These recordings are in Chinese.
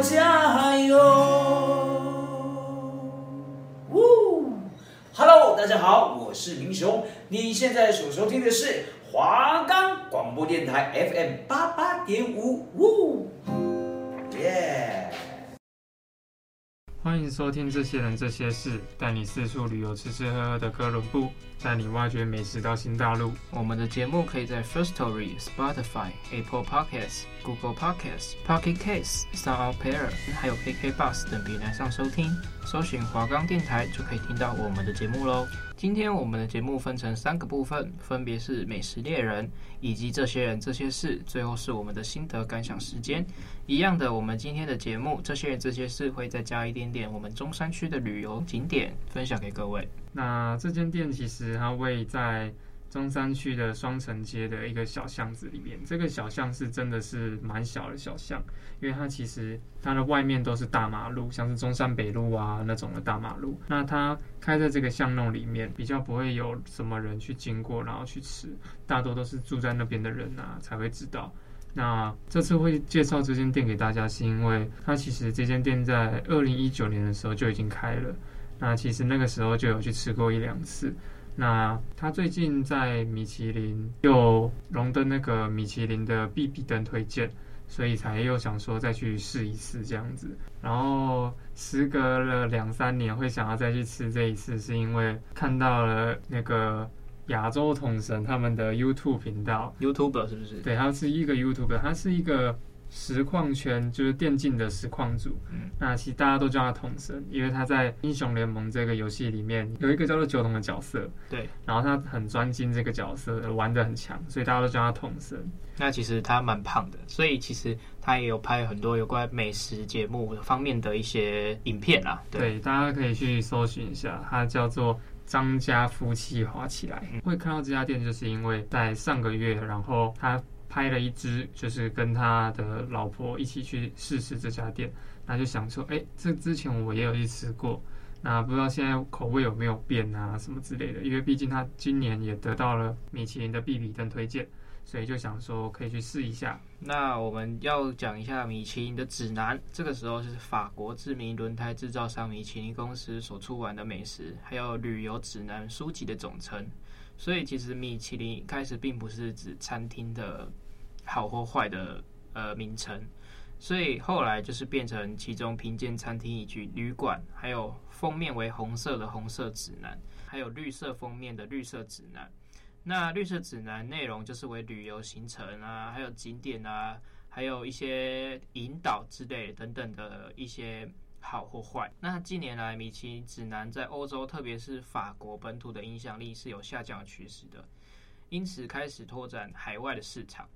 加油。呜，Hello，大家好，我是明雄，你现在所收听的是华冈广播电台 FM 八八点五，呜，耶。欢迎收听《这些人这些事》，带你四处旅游、吃吃喝喝的哥伦布，带你挖掘美食到新大陆。我们的节目可以在 First Story、Spotify、Apple Podcasts、Google Podcasts、Pocket Casts、SoundPlayer 还有 KKBox 等平台上收听。搜寻华冈电台就可以听到我们的节目喽。今天我们的节目分成三个部分，分别是美食猎人，以及这些人这些事，最后是我们的心得感想时间。一样的，我们今天的节目，这些人这些事会再加一点点我们中山区的旅游景点分享给各位。那这间店其实它位在。中山区的双城街的一个小巷子里面，这个小巷是真的是蛮小的小巷，因为它其实它的外面都是大马路，像是中山北路啊那种的大马路。那它开在这个巷弄里面，比较不会有什么人去经过，然后去吃，大多都是住在那边的人啊才会知道。那这次会介绍这间店给大家，是因为它其实这间店在二零一九年的时候就已经开了，那其实那个时候就有去吃过一两次。那它最近在米其林又荣登那个米其林的必比登推荐，所以才又想说再去试一次这样子。然后时隔了两三年会想要再去吃这一次，是因为看到了那个亚洲统神他们的 YouTube 频道，YouTuber 是不是？对，他是一个 YouTuber，他是一个。实况圈就是电竞的实况主，嗯，那其实大家都叫他统神，因为他在英雄联盟这个游戏里面有一个叫做九筒的角色，对，然后他很专精这个角色，玩得很强，所以大家都叫他统神。那其实他蛮胖的，所以其实他也有拍很多有关美食节目方面的一些影片啦。对，对，大家可以去搜寻一下，他叫做张家夫妻花起来。嗯，会看到这家店，就是因为在上个月，然后他。拍了一支，就是跟他的老婆一起去试试这家店，那就想说，哎、欸，这之前我也有去吃过，那不知道现在口味有没有变啊，什么之类的。因为毕竟他今年也得到了米其林的必比登推荐，所以就想说可以去试一下。那我们要讲一下米其林的指南，这个时候是法国知名轮胎制造商米其林公司所出版的美食还有旅游指南书籍的总称，所以其实米其林开始并不是指餐厅的。好或坏的呃名称，所以后来就是变成其中评鉴餐厅以及旅馆，还有封面为红色的红色指南，还有绿色封面的绿色指南。那绿色指南内容就是为旅游行程啊，还有景点啊，还有一些引导之类等等的一些好或坏。那近年来米其林指南在欧洲，特别是法国本土的影响力是有下降趋势的，因此开始拓展海外的市场。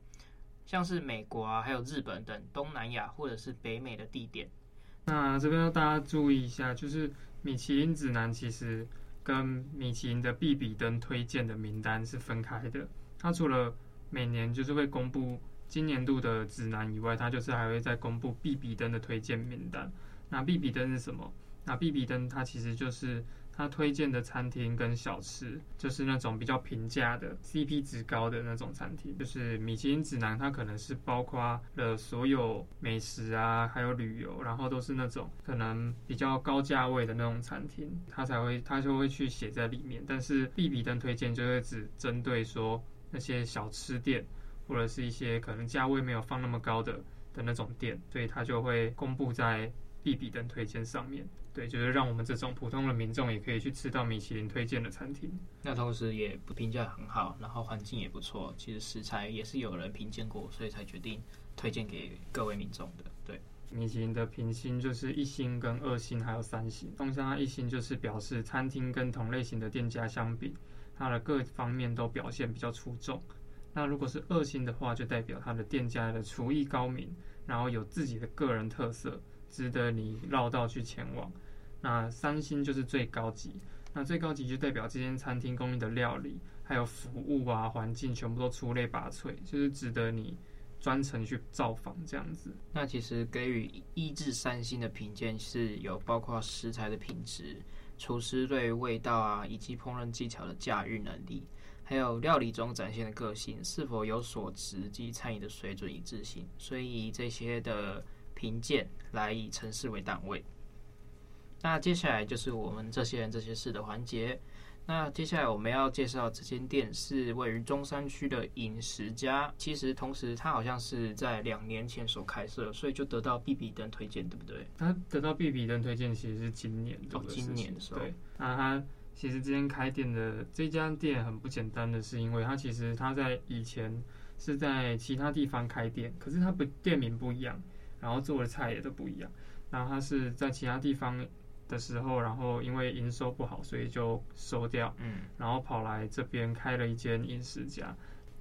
像是美国啊，还有日本等东南亚或者是北美的地点。那这边要大家注意一下，就是米其林指南其实跟米其林的必比登推荐的名单是分开的。它除了每年就是会公布今年度的指南以外，它就是还会再公布必比登的推荐名单。那必比登是什么？那必比登它其实就是。他推荐的餐厅跟小吃，就是那种比较平价的 CP 值高的那种餐厅。就是米其林指南，它可能是包括了所有美食啊，还有旅游，然后都是那种可能比较高价位的那种餐厅，它才会它就会去写在里面。但是必比登推荐就会只针对说那些小吃店，或者是一些可能价位没有放那么高的的那种店，所以它就会公布在必比登推荐上面。对，就是让我们这种普通的民众也可以去吃到米其林推荐的餐厅。那同时也不评价很好，然后环境也不错。其实食材也是有人评鉴过，所以才决定推荐给各位民众的。对，米其林的评星就是一星、跟二星还有三星。通常它一星就是表示餐厅跟同类型的店家相比，它的各方面都表现比较出众。那如果是二星的话，就代表它的店家的厨艺高明，然后有自己的个人特色，值得你绕道去前往。那三星就是最高级，那最高级就代表这间餐厅供应的料理，还有服务啊、环境全部都出类拔萃，就是值得你专程去造访这样子。那其实给予一至三星的评鉴是有包括食材的品质、厨师对味道啊以及烹饪技巧的驾驭能力，还有料理中展现的个性是否有所值及餐饮的水准一致性，所以这些的。评鉴来以城市为单位。那接下来就是我们这些人这些事的环节。那接下来我们要介绍这间店是位于中山区的饮食家。其实同时它好像是在两年前所开设，所以就得到必比登推荐，对不对？它得到必比登推荐其实是今年的，哦，今年的时候。对，那它其实这间开店的这家店很不简单的是，因为它其实它在以前是在其他地方开店，可是它不店名不一样，然后做的菜也都不一样。然后它是在其他地方。的时候，然后因为营收不好，所以就收掉。嗯，然后跑来这边开了一间饮食家。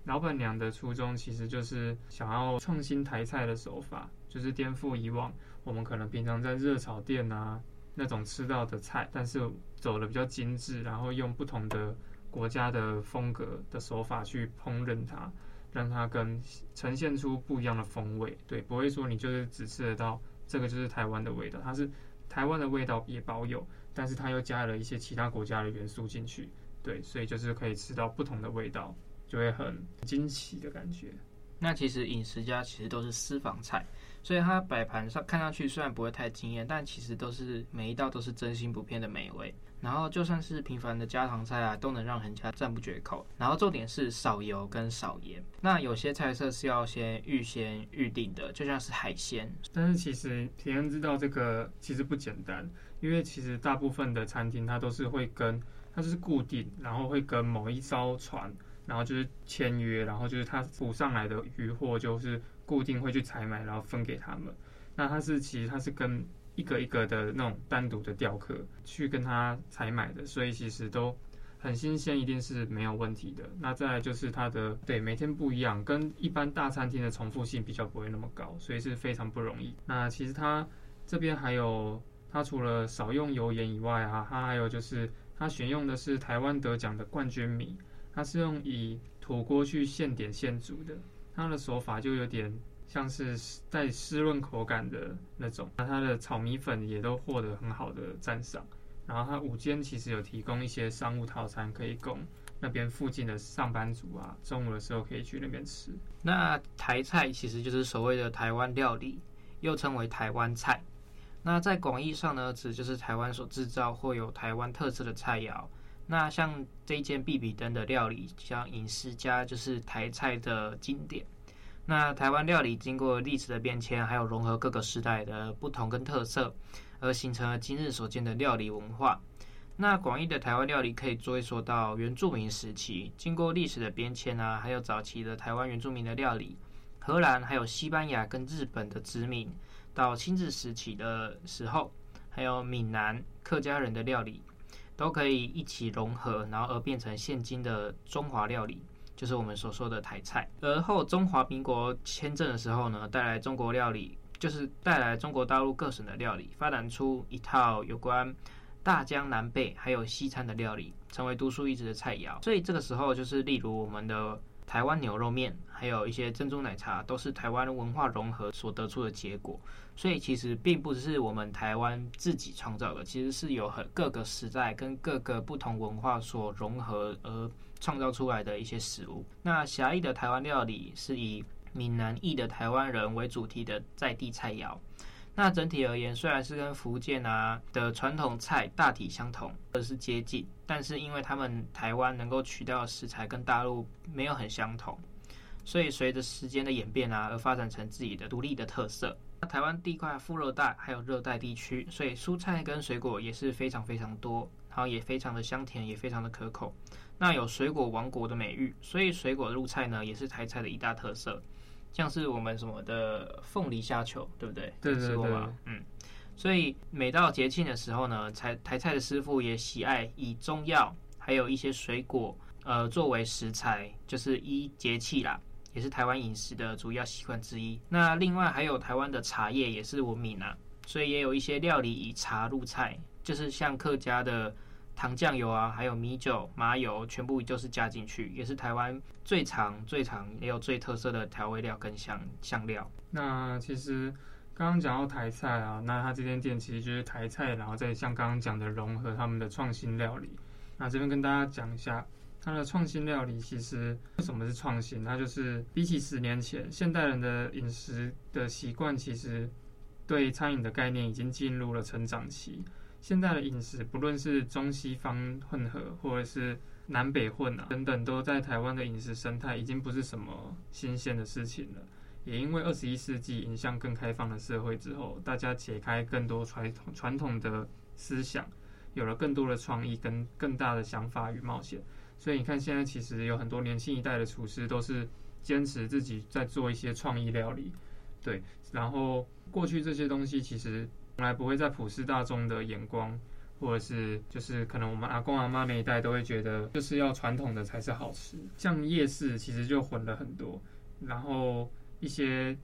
老板娘的初衷其实就是想要创新台菜的手法，就是颠覆以往我们可能平常在热炒店啊那种吃到的菜，但是走的比较精致，然后用不同的国家的风格的手法去烹饪它，让它跟呈现出不一样的风味。对，不会说你就是只吃得到这个就是台湾的味道，它是。台湾的味道也保有，但是它又加了一些其他国家的元素进去，对，所以就是可以吃到不同的味道，就会很惊奇的感觉。那其实饮食家其实都是私房菜，所以它摆盘上看上去虽然不会太惊艳，但其实都是每一道都是真心不骗的美味。然后就算是平凡的家常菜啊，都能让人家赞不绝口。然后重点是少油跟少盐。那有些菜色是要先预先预定的，就像是海鲜。但是其实平安知道这个其实不简单，因为其实大部分的餐厅它都是会跟，它就是固定，然后会跟某一艘船，然后就是签约，然后就是他捕上来的渔获就是固定会去采买，然后分给他们。那它是其实它是跟。一个一个的那种单独的钓客去跟他采买的，所以其实都很新鲜，一定是没有问题的。那再来就是它的对每天不一样，跟一般大餐厅的重复性比较不会那么高，所以是非常不容易。那其实它这边还有，它除了少用油盐以外啊，它还有就是它选用的是台湾得奖的冠军米，它是用以土锅去现点现煮的，它的手法就有点。像是带湿润口感的那种，那它的炒米粉也都获得很好的赞赏。然后它午间其实有提供一些商务套餐，可以供那边附近的上班族啊，中午的时候可以去那边吃。那台菜其实就是所谓的台湾料理，又称为台湾菜。那在广义上呢，指就是台湾所制造或有台湾特色的菜肴。那像这一间必比登的料理，像饮食家就是台菜的经典。那台湾料理经过历史的变迁，还有融合各个时代的不同跟特色，而形成了今日所见的料理文化。那广义的台湾料理可以追溯到原住民时期，经过历史的变迁啊，还有早期的台湾原住民的料理，荷兰还有西班牙跟日本的殖民，到清治时期的时候，还有闽南客家人的料理，都可以一起融合，然后而变成现今的中华料理。就是我们所说的台菜。而后中华民国签证的时候呢，带来中国料理，就是带来中国大陆各省的料理，发展出一套有关大江南北还有西餐的料理，成为独树一帜的菜肴。所以这个时候，就是例如我们的台湾牛肉面，还有一些珍珠奶茶，都是台湾文化融合所得出的结果。所以其实并不是我们台湾自己创造的，其实是有很各个时代跟各个不同文化所融合而。创造出来的一些食物。那狭义的台湾料理是以闽南裔的台湾人为主题的在地菜肴。那整体而言，虽然是跟福建啊的传统菜大体相同，而是接近，但是因为他们台湾能够取到的食材跟大陆没有很相同，所以随着时间的演变啊，而发展成自己的独立的特色。那台湾地块副热带还有热带地区，所以蔬菜跟水果也是非常非常多，然后也非常的香甜，也非常的可口。那有水果王国的美誉，所以水果入菜呢，也是台菜的一大特色。像是我们什么的凤梨虾球，对不对？对对对。嗯，所以每到节庆的时候呢，台台菜的师傅也喜爱以中药还有一些水果，呃，作为食材，就是依节气啦，也是台湾饮食的主要习惯之一。那另外还有台湾的茶叶也是闻名啊，所以也有一些料理以茶入菜，就是像客家的。糖酱油啊，还有米酒、麻油，全部就是加进去，也是台湾最长、最长也有最特色的调味料跟香香料。那其实刚刚讲到台菜啊，那他这间店其实就是台菜，然后再像刚刚讲的融合他们的创新料理。那这边跟大家讲一下，它的创新料理其实为什么是创新？它就是比起十年前，现代人的饮食的习惯其实对餐饮的概念已经进入了成长期。现在的饮食，不论是中西方混合，或者是南北混啊等等，都在台湾的饮食生态已经不是什么新鲜的事情了。也因为二十一世纪迎向更开放的社会之后，大家解开更多传统传统的思想，有了更多的创意跟更大的想法与冒险。所以你看，现在其实有很多年轻一代的厨师都是坚持自己在做一些创意料理，对。然后过去这些东西其实从来不会在普世大众的眼光，或者是就是可能我们阿公阿妈那一代都会觉得就是要传统的才是好吃。像夜市其实就混了很多，然后。一些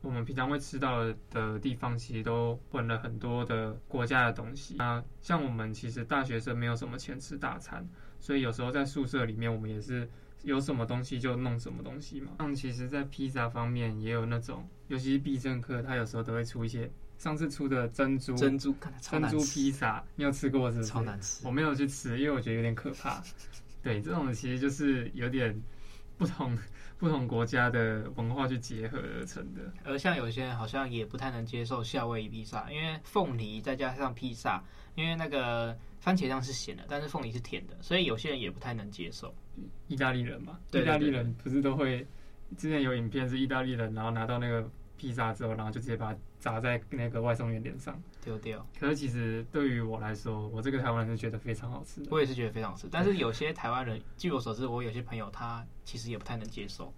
我们平常会吃到的地方，其实都混了很多的国家的东西。那像我们其实大学生没有什么钱吃大餐，所以有时候在宿舍里面，我们也是有什么东西就弄什么东西嘛。像其实，在披萨方面也有那种，尤其是必胜客，他有时候都会出一些。上次出的珍珠珍珠珍珠披萨，你有吃过是不是？超难吃，我没有去吃，因为我觉得有点可怕。对，这种其实就是有点不同。不同国家的文化去结合而成的，而像有些人好像也不太能接受夏威夷披萨，因为凤梨再加上披萨，因为那个番茄酱是咸的，但是凤梨是甜的，所以有些人也不太能接受。意大利人嘛，意大利人不是都会，之前有影片是意大利人，然后拿到那个。披萨之后，然后就直接把它砸在那个外送员脸上丢掉。可是其实对于我来说，我这个台湾人是觉得非常好吃的。我也是觉得非常好吃，但是有些台湾人，据我所知，我有些朋友他其实也不太能接受。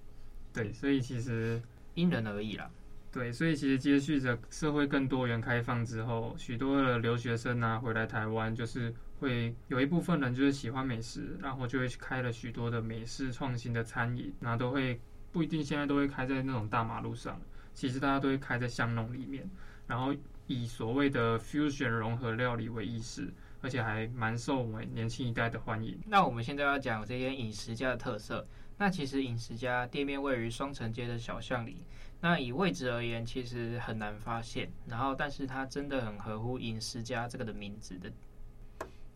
对，所以其实因人而异啦。对，所以其实接续着社会更多元开放之后，许多的留学生啊回来台湾，就是会有一部分人就是喜欢美食，然后就会开了许多的美式创新的餐饮，然后都会不一定现在都会开在那种大马路上。其实大家都会开在巷弄里面，然后以所谓的 fusion 融合料理为意识，而且还蛮受我们年轻一代的欢迎。那我们现在要讲这间饮食家的特色。那其实饮食家店面位于双城街的小巷里，那以位置而言，其实很难发现。然后，但是它真的很合乎饮食家这个的名字的，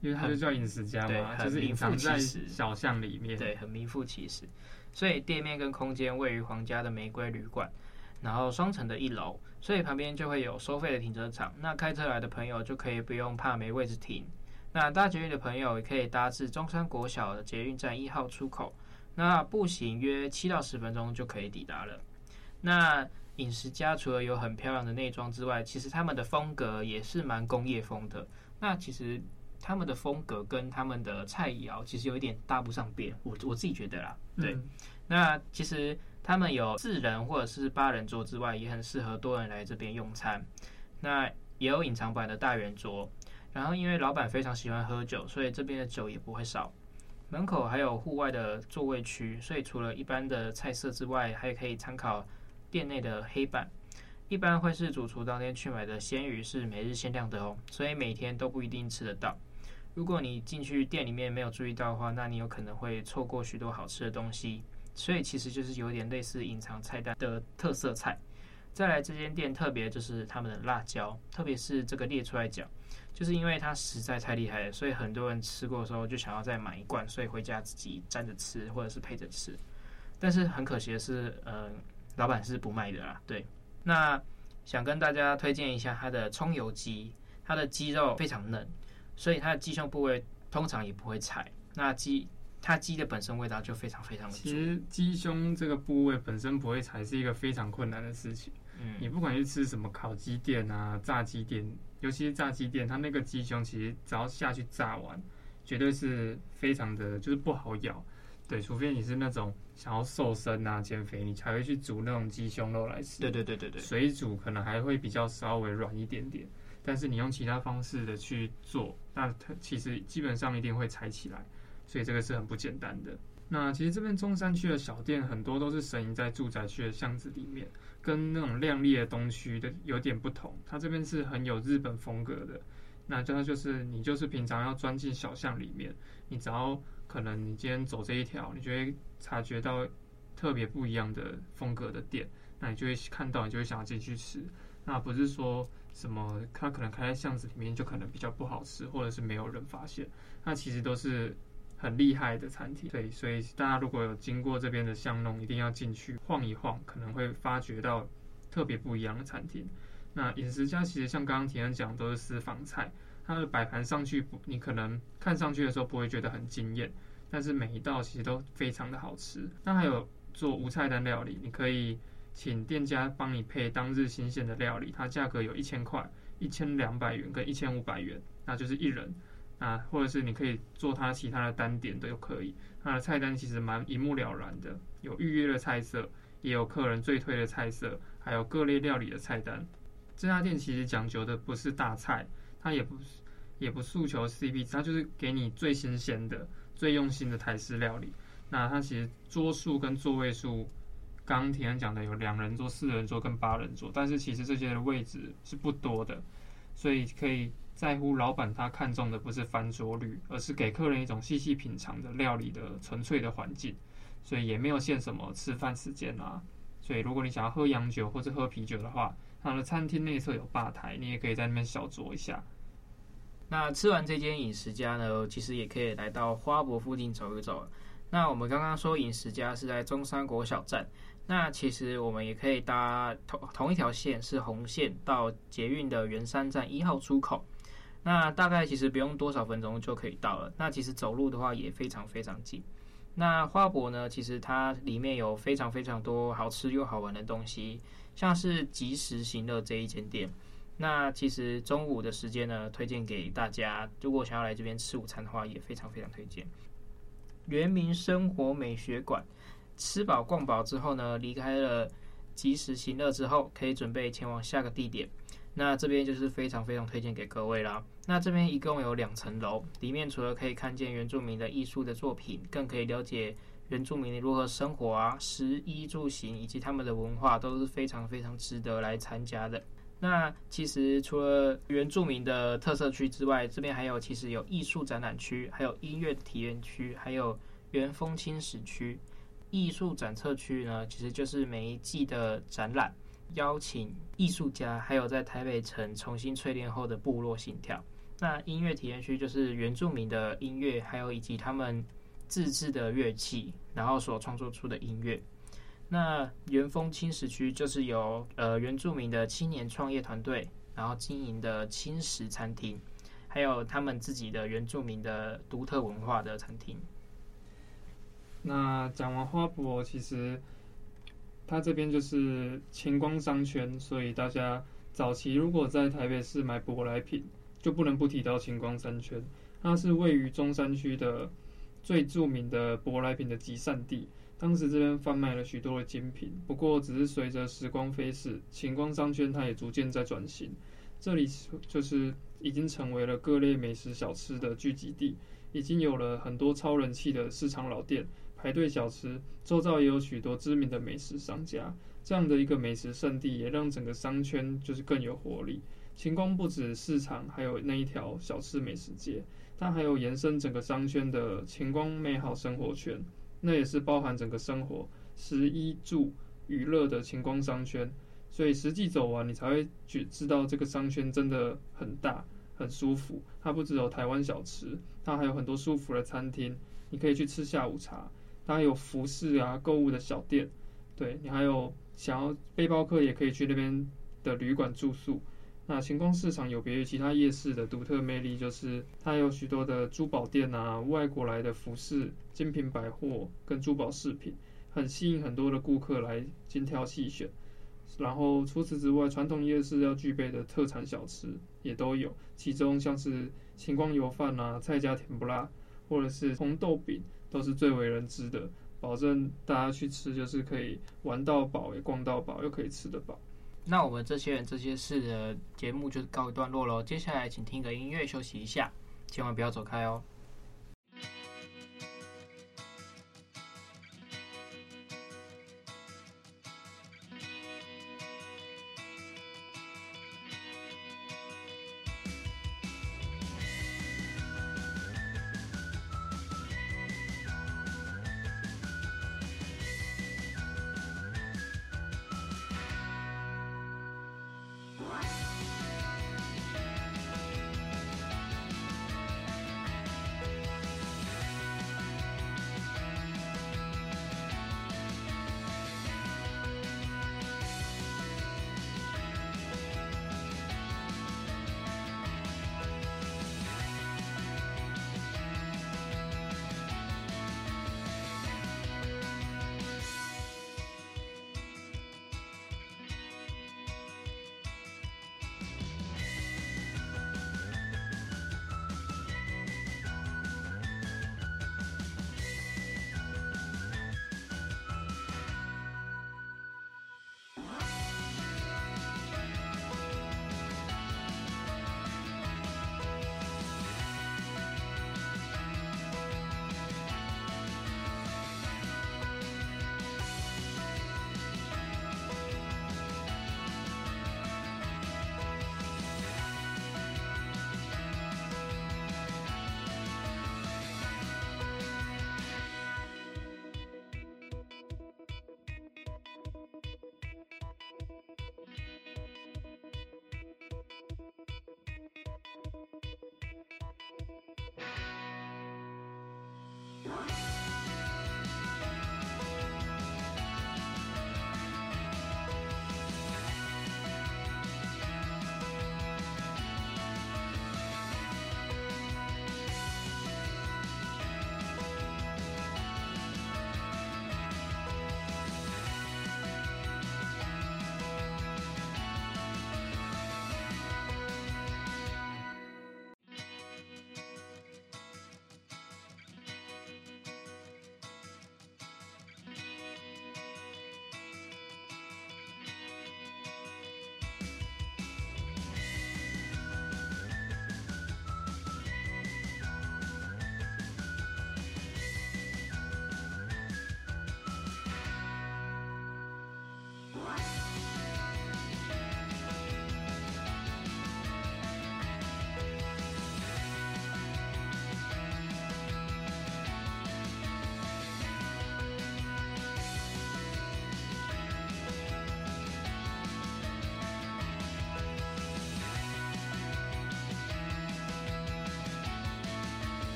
因为它就叫饮食家嘛，就是隐藏在小巷里面，对，很名副其实。所以店面跟空间位于皇家的玫瑰旅馆。然后双层的一楼，所以旁边就会有收费的停车场。那开车来的朋友就可以不用怕没位置停。那搭捷运的朋友也可以搭至中山国小的捷运站一号出口。那步行约七到十分钟就可以抵达了。那饮食家除了有很漂亮的内装之外，其实他们的风格也是蛮工业风的。那其实他们的风格跟他们的菜肴其实有一点搭不上边，我我自己觉得啦。对，嗯、那其实。他们有四人或者是八人桌之外，也很适合多人来这边用餐。那也有隐藏版的大圆桌。然后因为老板非常喜欢喝酒，所以这边的酒也不会少。门口还有户外的座位区，所以除了一般的菜色之外，还可以参考店内的黑板。一般会是主厨当天去买的鲜鱼是每日限量的哦，所以每天都不一定吃得到。如果你进去店里面没有注意到的话，那你有可能会错过许多好吃的东西。所以其实就是有点类似隐藏菜单的特色菜。再来这间店特别就是他们的辣椒，特别是这个列出来讲，就是因为它实在太厉害了，所以很多人吃过的时候就想要再买一罐，所以回家自己沾着吃或者是配着吃。但是很可惜的是，呃，老板是不卖的啦。对，那想跟大家推荐一下它的葱油鸡，它的鸡肉非常嫩，所以它的鸡胸部位通常也不会柴。那鸡。它鸡的本身味道就非常非常的。其实鸡胸这个部位本身不会柴是一个非常困难的事情。嗯，你不管去吃什么烤鸡店啊、炸鸡店，尤其是炸鸡店，它那个鸡胸其实只要下去炸完，绝对是非常的，就是不好咬。对，除非你是那种想要瘦身啊、减肥，你才会去煮那种鸡胸肉来吃。对对对对对。水煮可能还会比较稍微软一点点，但是你用其他方式的去做，那它其实基本上一定会柴起来。所以这个是很不简单的。那其实这边中山区的小店很多都是神隐在住宅区的巷子里面，跟那种亮丽的东区的有点不同。它这边是很有日本风格的。那这就是你就是平常要钻进小巷里面，你只要可能你今天走这一条，你就会察觉到特别不一样的风格的店，那你就会看到，你就会想要进去吃。那不是说什么它可能开在巷子里面就可能比较不好吃，或者是没有人发现。那其实都是。很厉害的餐厅，对，所以大家如果有经过这边的巷弄，一定要进去晃一晃，可能会发觉到特别不一样的餐厅。那饮食家其实像刚刚提恩讲，都是私房菜，它的摆盘上去，你可能看上去的时候不会觉得很惊艳，但是每一道其实都非常的好吃。那还有做无菜单料理，你可以请店家帮你配当日新鲜的料理，它价格有一千块、一千两百元跟一千五百元，那就是一人。啊，或者是你可以做它其他的单点都可以。它的菜单其实蛮一目了然的，有预约的菜色，也有客人最推的菜色，还有各类料理的菜单。这家店其实讲究的不是大菜，它也不是也不诉求 CP，它就是给你最新鲜的、最用心的台式料理。那它其实桌数跟座位数，刚刚提恩讲的有两人座、四人座跟八人座，但是其实这些的位置是不多的，所以可以。在乎老板他看中的不是翻桌率，而是给客人一种细细品尝的料理的纯粹的环境，所以也没有限什么吃饭时间啊。所以如果你想要喝洋酒或者喝啤酒的话，他的餐厅内侧有吧台，你也可以在那边小酌一下。那吃完这间饮食家呢，其实也可以来到花博附近走一走。那我们刚刚说饮食家是在中山国小站，那其实我们也可以搭同同一条线是红线到捷运的圆山站一号出口。那大概其实不用多少分钟就可以到了。那其实走路的话也非常非常近。那花博呢，其实它里面有非常非常多好吃又好玩的东西，像是及时行乐这一间店。那其实中午的时间呢，推荐给大家，如果想要来这边吃午餐的话，也非常非常推荐。原民生活美学馆，吃饱逛饱之后呢，离开了及时行乐之后，可以准备前往下个地点。那这边就是非常非常推荐给各位啦。那这边一共有两层楼，里面除了可以看见原住民的艺术的作品，更可以了解原住民如何生活啊，食衣住行以及他们的文化都是非常非常值得来参加的。那其实除了原住民的特色区之外，这边还有其实有艺术展览区，还有音乐体验区，还有原风轻史区。艺术展测区呢，其实就是每一季的展览。邀请艺术家，还有在台北城重新淬炼后的部落心跳。那音乐体验区就是原住民的音乐，还有以及他们自制的乐器，然后所创作出的音乐。那原风轻食区就是由呃原住民的青年创业团队，然后经营的青食餐厅，还有他们自己的原住民的独特文化的餐厅。那讲完花博，其实。它这边就是晴光商圈，所以大家早期如果在台北市买舶来品，就不能不提到晴光商圈。它是位于中山区的最著名的舶来品的集散地。当时这边贩卖了许多的精品，不过只是随着时光飞逝，晴光商圈它也逐渐在转型。这里就是已经成为了各类美食小吃的聚集地，已经有了很多超人气的市场老店。排队小吃，周遭也有许多知名的美食商家，这样的一个美食圣地，也让整个商圈就是更有活力。晴光不止市场，还有那一条小吃美食街，它还有延伸整个商圈的晴光美好生活圈，那也是包含整个生活、食衣住、娱乐的晴光商圈。所以实际走完，你才会觉知道这个商圈真的很大、很舒服。它不只有台湾小吃，它还有很多舒服的餐厅，你可以去吃下午茶。它有服饰啊、购物的小店，对，你还有想要背包客也可以去那边的旅馆住宿。那晴光市场有别于其他夜市的独特魅力，就是它有许多的珠宝店啊、外国来的服饰、精品百货跟珠宝饰品，很吸引很多的顾客来精挑细选。然后除此之外，传统夜市要具备的特产小吃也都有，其中像是晴光油饭啊、蔡家甜不辣，或者是红豆饼。都是最为人知的，保证大家去吃就是可以玩到饱，也逛到饱，又可以吃得饱。那我们这些人这些事的节目就告一段落喽。接下来请听个音乐休息一下，千万不要走开哦。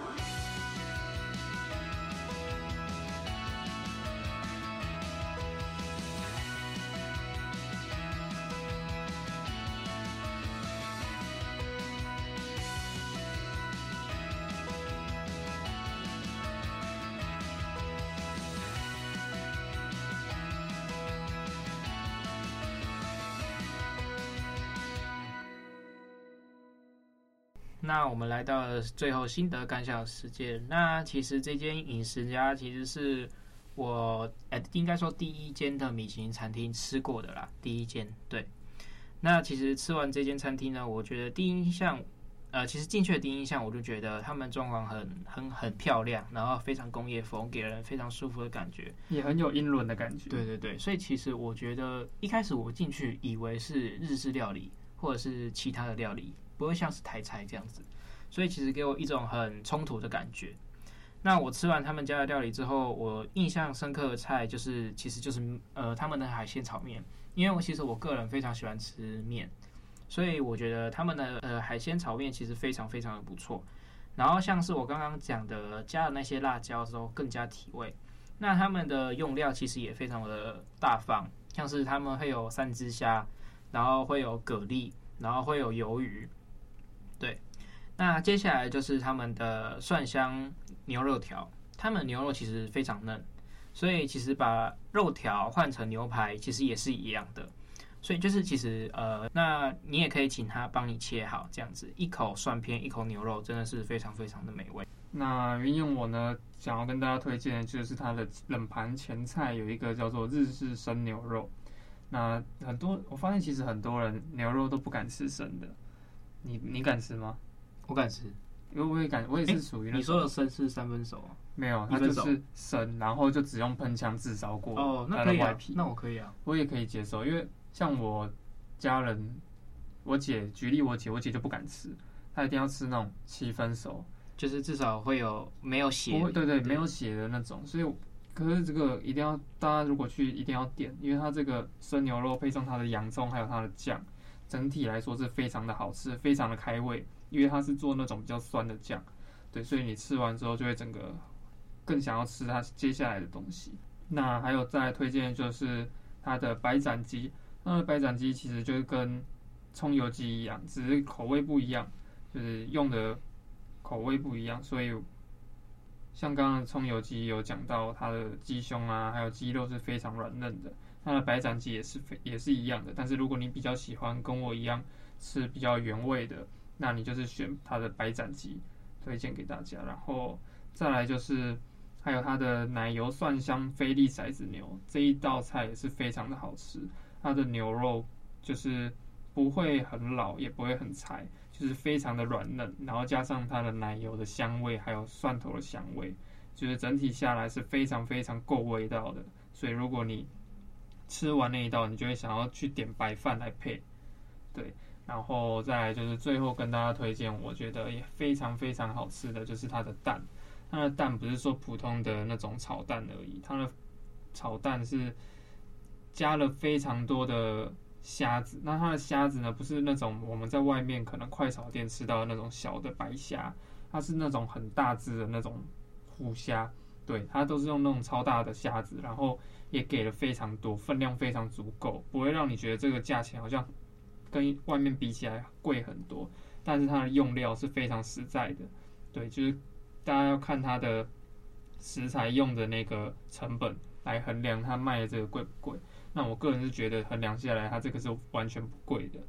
Bye. 那我们来到了最后心得感想时间。那其实这间饮食家其实是我呃，应该说第一间的米其林餐厅吃过的啦，第一间。对。那其实吃完这间餐厅呢，我觉得第一印象，呃，其实进去的第一印象，我就觉得他们装潢很很很漂亮，然后非常工业风，给人非常舒服的感觉，也很有英伦的感觉。对对对，所以其实我觉得一开始我进去以为是日式料理，或者是其他的料理。不会像是台菜这样子，所以其实给我一种很冲突的感觉。那我吃完他们家的料理之后，我印象深刻的菜就是，其实就是呃他们的海鲜炒面，因为我其实我个人非常喜欢吃面，所以我觉得他们的呃海鲜炒面其实非常非常的不错。然后像是我刚刚讲的加了那些辣椒之后更加提味。那他们的用料其实也非常的大方，像是他们会有三只虾，然后会有蛤蜊，然后会有鱿鱼。那接下来就是他们的蒜香牛肉条，他们牛肉其实非常嫩，所以其实把肉条换成牛排其实也是一样的，所以就是其实呃，那你也可以请他帮你切好这样子，一口蒜片，一口牛肉，真的是非常非常的美味。那云勇我呢，想要跟大家推荐的就是他的冷盘前菜，有一个叫做日式生牛肉。那很多我发现其实很多人牛肉都不敢吃生的。你你敢吃吗？我敢吃，因为我也敢，我也是属于那种、欸。你说的生是三分熟啊？没有，它就是生，然后就只用喷枪炙烧过。哦，那可以啊。那我可以啊，我也可以接受，因为像我家人，我姐举例，我姐我姐就不敢吃，她一定要吃那种七分熟，就是至少会有没有血，对对，对，没有血的那种。所以，可是这个一定要大家如果去一定要点，因为它这个生牛肉配上它的洋葱还有它的酱。整体来说是非常的好吃，非常的开胃，因为它是做那种比较酸的酱，对，所以你吃完之后就会整个更想要吃它接下来的东西。那还有再推荐就是它的白斩鸡，那白斩鸡其实就是跟葱油鸡一样，只是口味不一样，就是用的口味不一样，所以像刚刚葱油鸡有讲到它的鸡胸啊，还有鸡肉是非常软嫩的，它的白斩鸡也是非也是一样的。但是如果你比较喜欢跟我一样吃比较原味的，那你就是选它的白斩鸡，推荐给大家。然后再来就是还有它的奶油蒜香菲力骰子牛这一道菜也是非常的好吃，它的牛肉就是。不会很老，也不会很柴，就是非常的软嫩，然后加上它的奶油的香味，还有蒜头的香味，就是整体下来是非常非常够味道的。所以如果你吃完那一道，你就会想要去点白饭来配，对。然后再来就是最后跟大家推荐，我觉得也非常非常好吃的就是它的蛋，它的蛋不是说普通的那种炒蛋而已，它的炒蛋是加了非常多的。虾子，那它的虾子呢，不是那种我们在外面可能快炒店吃到的那种小的白虾，它是那种很大只的那种虎虾，对，它都是用那种超大的虾子，然后也给了非常多，分量非常足够，不会让你觉得这个价钱好像跟外面比起来贵很多，但是它的用料是非常实在的，对，就是大家要看它的食材用的那个成本来衡量它卖的这个贵不贵。那我个人是觉得衡量下来，它这个是完全不贵的。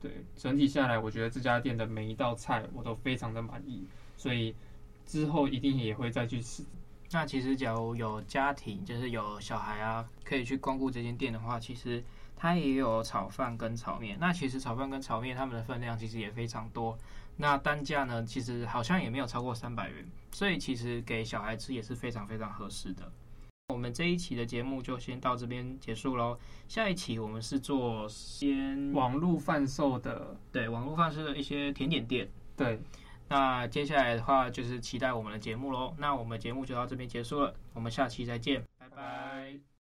对，整体下来，我觉得这家店的每一道菜我都非常的满意，所以之后一定也会再去吃。那其实，假如有家庭，就是有小孩啊，可以去光顾这间店的话，其实它也有炒饭跟炒面。那其实炒饭跟炒面它们的分量其实也非常多，那单价呢，其实好像也没有超过三百元，所以其实给小孩吃也是非常非常合适的。我们这一期的节目就先到这边结束喽。下一期我们是做先网络贩售的，对，网络贩售的一些甜点店。对，那接下来的话就是期待我们的节目喽。那我们节目就到这边结束了，我们下期再见，拜拜。